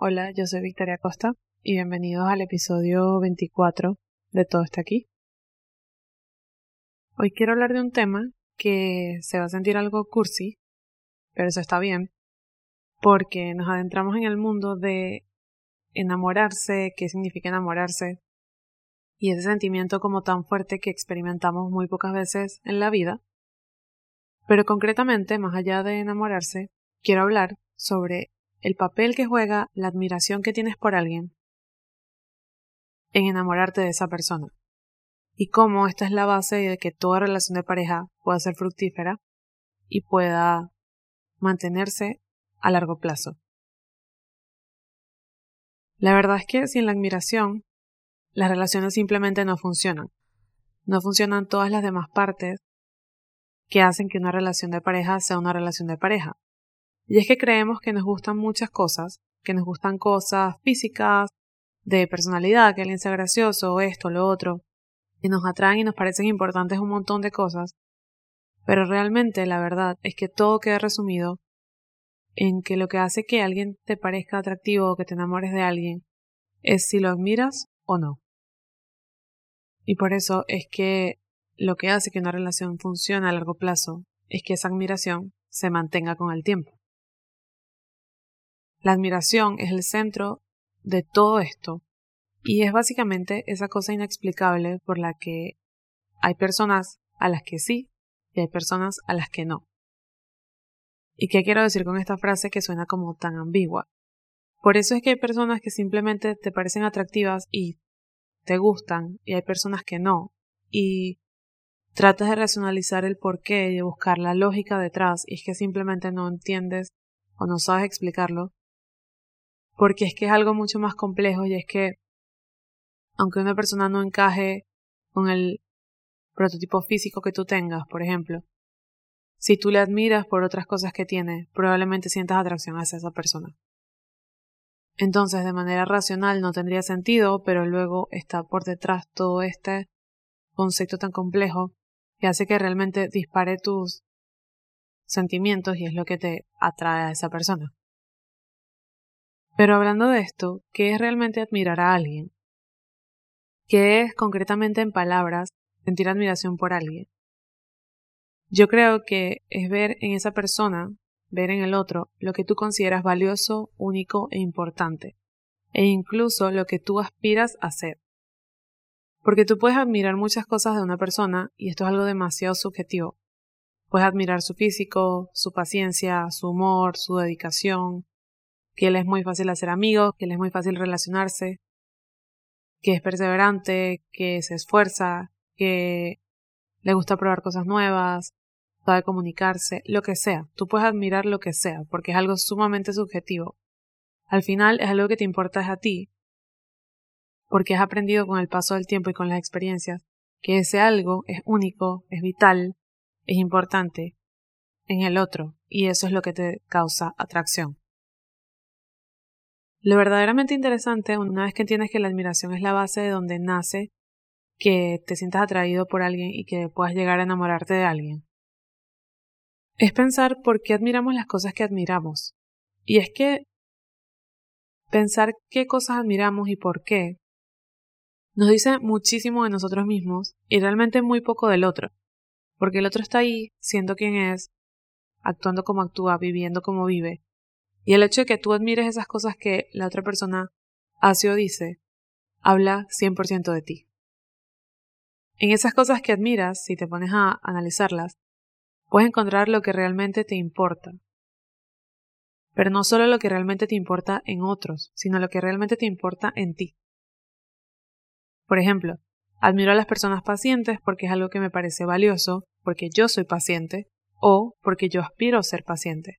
Hola, yo soy Victoria Costa y bienvenidos al episodio 24 de Todo está aquí. Hoy quiero hablar de un tema que se va a sentir algo cursi, pero eso está bien, porque nos adentramos en el mundo de enamorarse, qué significa enamorarse, y ese sentimiento como tan fuerte que experimentamos muy pocas veces en la vida. Pero concretamente, más allá de enamorarse, quiero hablar sobre el papel que juega la admiración que tienes por alguien en enamorarte de esa persona y cómo esta es la base de que toda relación de pareja pueda ser fructífera y pueda mantenerse a largo plazo. La verdad es que sin la admiración, las relaciones simplemente no funcionan. No funcionan todas las demás partes que hacen que una relación de pareja sea una relación de pareja. Y es que creemos que nos gustan muchas cosas, que nos gustan cosas físicas, de personalidad, que alguien sea gracioso, esto, lo otro, y nos atraen y nos parecen importantes un montón de cosas, pero realmente la verdad es que todo queda resumido en que lo que hace que alguien te parezca atractivo o que te enamores de alguien es si lo admiras o no. Y por eso es que lo que hace que una relación funcione a largo plazo es que esa admiración se mantenga con el tiempo. La admiración es el centro de todo esto y es básicamente esa cosa inexplicable por la que hay personas a las que sí y hay personas a las que no. ¿Y qué quiero decir con esta frase que suena como tan ambigua? Por eso es que hay personas que simplemente te parecen atractivas y te gustan, y hay personas que no. Y tratas de racionalizar el porqué y de buscar la lógica detrás, y es que simplemente no entiendes o no sabes explicarlo. Porque es que es algo mucho más complejo y es que, aunque una persona no encaje con el prototipo físico que tú tengas, por ejemplo, si tú le admiras por otras cosas que tiene, probablemente sientas atracción hacia esa persona. Entonces, de manera racional no tendría sentido, pero luego está por detrás todo este concepto tan complejo que hace que realmente dispare tus sentimientos y es lo que te atrae a esa persona. Pero hablando de esto, ¿qué es realmente admirar a alguien? ¿Qué es concretamente en palabras sentir admiración por alguien? Yo creo que es ver en esa persona, ver en el otro, lo que tú consideras valioso, único e importante, e incluso lo que tú aspiras a ser. Porque tú puedes admirar muchas cosas de una persona, y esto es algo demasiado subjetivo. Puedes admirar su físico, su paciencia, su humor, su dedicación, que él es muy fácil hacer amigos, que él es muy fácil relacionarse, que es perseverante, que se esfuerza, que le gusta probar cosas nuevas, sabe comunicarse, lo que sea. Tú puedes admirar lo que sea, porque es algo sumamente subjetivo. Al final es algo que te importa es a ti, porque has aprendido con el paso del tiempo y con las experiencias que ese algo es único, es vital, es importante en el otro, y eso es lo que te causa atracción. Lo verdaderamente interesante, una vez que entiendes que la admiración es la base de donde nace que te sientas atraído por alguien y que puedas llegar a enamorarte de alguien. Es pensar por qué admiramos las cosas que admiramos. Y es que pensar qué cosas admiramos y por qué nos dice muchísimo de nosotros mismos y realmente muy poco del otro. Porque el otro está ahí siendo quien es, actuando como actúa, viviendo como vive. Y el hecho de que tú admires esas cosas que la otra persona hace o dice, habla 100% de ti. En esas cosas que admiras, si te pones a analizarlas, puedes encontrar lo que realmente te importa. Pero no solo lo que realmente te importa en otros, sino lo que realmente te importa en ti. Por ejemplo, admiro a las personas pacientes porque es algo que me parece valioso, porque yo soy paciente, o porque yo aspiro a ser paciente.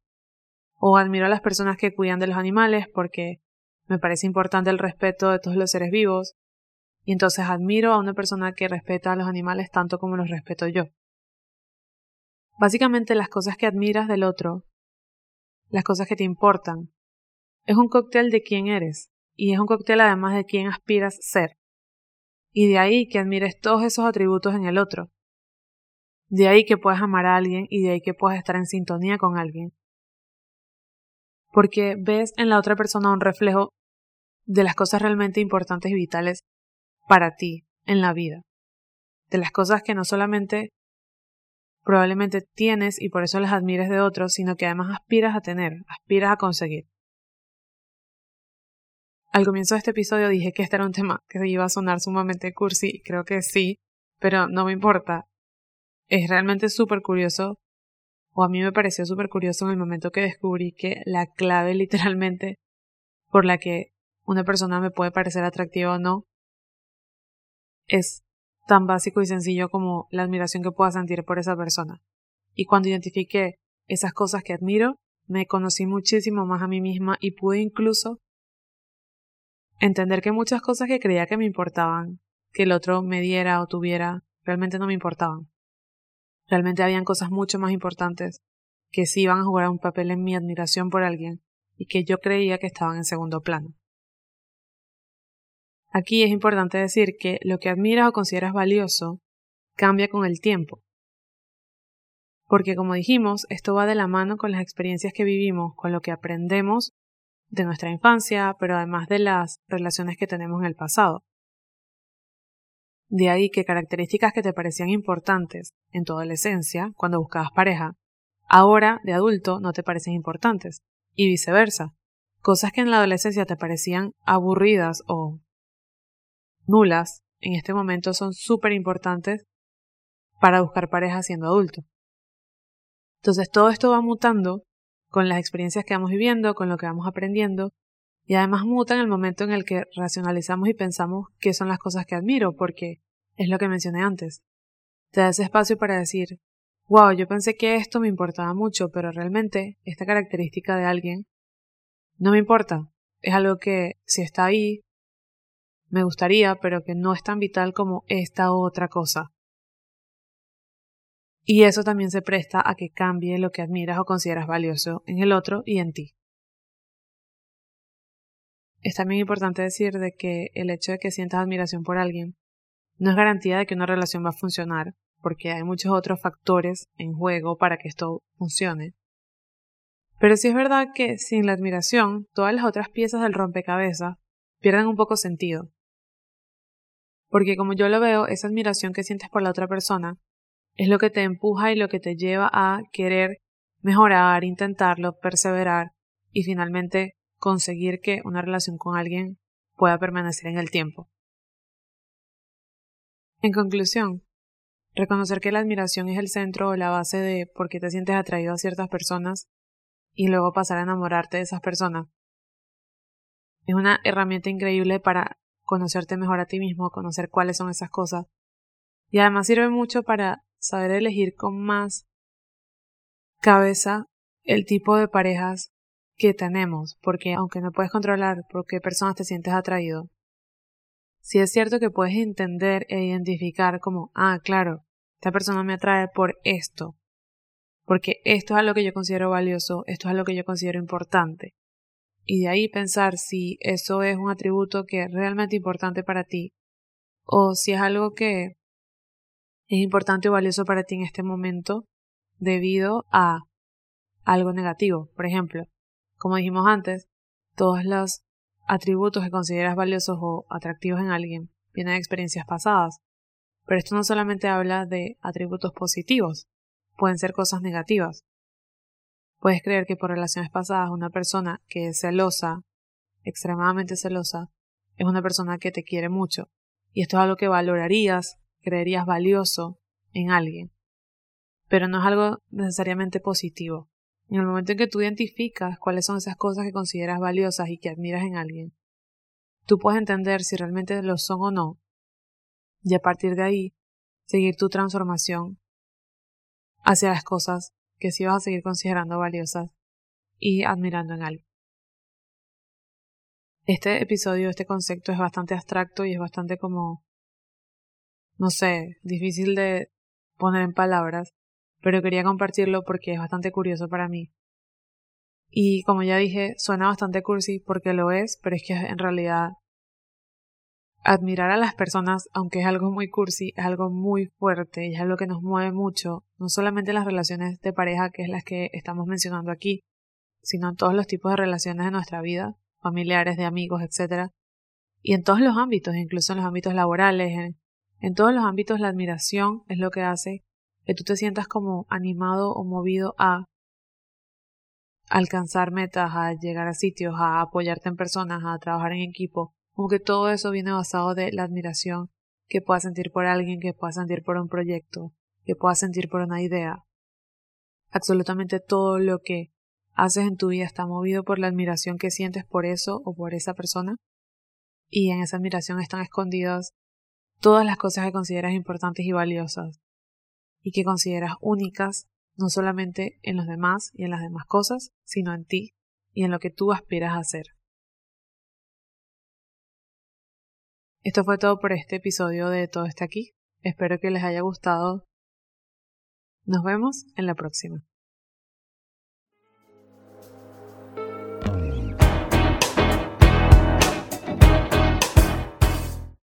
O admiro a las personas que cuidan de los animales porque me parece importante el respeto de todos los seres vivos, y entonces admiro a una persona que respeta a los animales tanto como los respeto yo. Básicamente las cosas que admiras del otro, las cosas que te importan, es un cóctel de quién eres y es un cóctel además de quién aspiras ser. Y de ahí que admires todos esos atributos en el otro. De ahí que puedas amar a alguien y de ahí que puedas estar en sintonía con alguien. Porque ves en la otra persona un reflejo de las cosas realmente importantes y vitales para ti en la vida, de las cosas que no solamente probablemente tienes y por eso las admires de otros, sino que además aspiras a tener, aspiras a conseguir. Al comienzo de este episodio dije que este era un tema que iba a sonar sumamente cursi, creo que sí, pero no me importa. Es realmente súper curioso, o a mí me pareció súper curioso en el momento que descubrí que la clave literalmente por la que una persona me puede parecer atractiva o no es tan básico y sencillo como la admiración que pueda sentir por esa persona. Y cuando identifiqué esas cosas que admiro, me conocí muchísimo más a mí misma y pude incluso entender que muchas cosas que creía que me importaban, que el otro me diera o tuviera, realmente no me importaban. Realmente habían cosas mucho más importantes que sí iban a jugar un papel en mi admiración por alguien y que yo creía que estaban en segundo plano. Aquí es importante decir que lo que admiras o consideras valioso cambia con el tiempo. Porque como dijimos, esto va de la mano con las experiencias que vivimos, con lo que aprendemos de nuestra infancia, pero además de las relaciones que tenemos en el pasado. De ahí que características que te parecían importantes en tu adolescencia, cuando buscabas pareja, ahora de adulto no te parecen importantes, y viceversa. Cosas que en la adolescencia te parecían aburridas o nulas, en este momento son súper importantes para buscar pareja siendo adulto. Entonces todo esto va mutando con las experiencias que vamos viviendo, con lo que vamos aprendiendo, y además muta en el momento en el que racionalizamos y pensamos qué son las cosas que admiro, porque es lo que mencioné antes. Te da ese espacio para decir, wow, yo pensé que esto me importaba mucho, pero realmente esta característica de alguien no me importa. Es algo que si está ahí, me gustaría, pero que no es tan vital como esta otra cosa. Y eso también se presta a que cambie lo que admiras o consideras valioso en el otro y en ti. Es también importante decir de que el hecho de que sientas admiración por alguien no es garantía de que una relación va a funcionar, porque hay muchos otros factores en juego para que esto funcione. Pero sí es verdad que sin la admiración, todas las otras piezas del rompecabezas pierden un poco sentido. Porque como yo lo veo, esa admiración que sientes por la otra persona es lo que te empuja y lo que te lleva a querer mejorar, intentarlo, perseverar y finalmente conseguir que una relación con alguien pueda permanecer en el tiempo. En conclusión, reconocer que la admiración es el centro o la base de por qué te sientes atraído a ciertas personas y luego pasar a enamorarte de esas personas es una herramienta increíble para conocerte mejor a ti mismo, conocer cuáles son esas cosas. Y además sirve mucho para saber elegir con más cabeza el tipo de parejas que tenemos, porque aunque no puedes controlar por qué personas te sientes atraído, sí es cierto que puedes entender e identificar como, ah, claro, esta persona me atrae por esto, porque esto es algo que yo considero valioso, esto es algo que yo considero importante y de ahí pensar si eso es un atributo que es realmente importante para ti o si es algo que es importante o valioso para ti en este momento debido a algo negativo. Por ejemplo, como dijimos antes, todos los atributos que consideras valiosos o atractivos en alguien vienen de experiencias pasadas. Pero esto no solamente habla de atributos positivos, pueden ser cosas negativas. Puedes creer que por relaciones pasadas una persona que es celosa, extremadamente celosa, es una persona que te quiere mucho. Y esto es algo que valorarías, creerías valioso en alguien. Pero no es algo necesariamente positivo. En el momento en que tú identificas cuáles son esas cosas que consideras valiosas y que admiras en alguien, tú puedes entender si realmente lo son o no. Y a partir de ahí, seguir tu transformación hacia las cosas que sí vas a seguir considerando valiosas y admirando en algo. Este episodio, este concepto es bastante abstracto y es bastante como, no sé, difícil de poner en palabras, pero quería compartirlo porque es bastante curioso para mí. Y como ya dije, suena bastante cursi porque lo es, pero es que en realidad admirar a las personas, aunque es algo muy cursi, es algo muy fuerte y es algo que nos mueve mucho, no solamente las relaciones de pareja, que es las que estamos mencionando aquí, sino en todos los tipos de relaciones de nuestra vida, familiares, de amigos, etc. Y en todos los ámbitos, incluso en los ámbitos laborales, en, en todos los ámbitos la admiración es lo que hace que tú te sientas como animado o movido a alcanzar metas, a llegar a sitios, a apoyarte en personas, a trabajar en equipo. Como que todo eso viene basado de la admiración que puedas sentir por alguien, que puedas sentir por un proyecto, que puedas sentir por una idea. Absolutamente todo lo que haces en tu vida está movido por la admiración que sientes por eso o por esa persona. Y en esa admiración están escondidas todas las cosas que consideras importantes y valiosas y que consideras únicas no solamente en los demás y en las demás cosas, sino en ti y en lo que tú aspiras a hacer. Esto fue todo por este episodio de Todo está aquí. Espero que les haya gustado. Nos vemos en la próxima.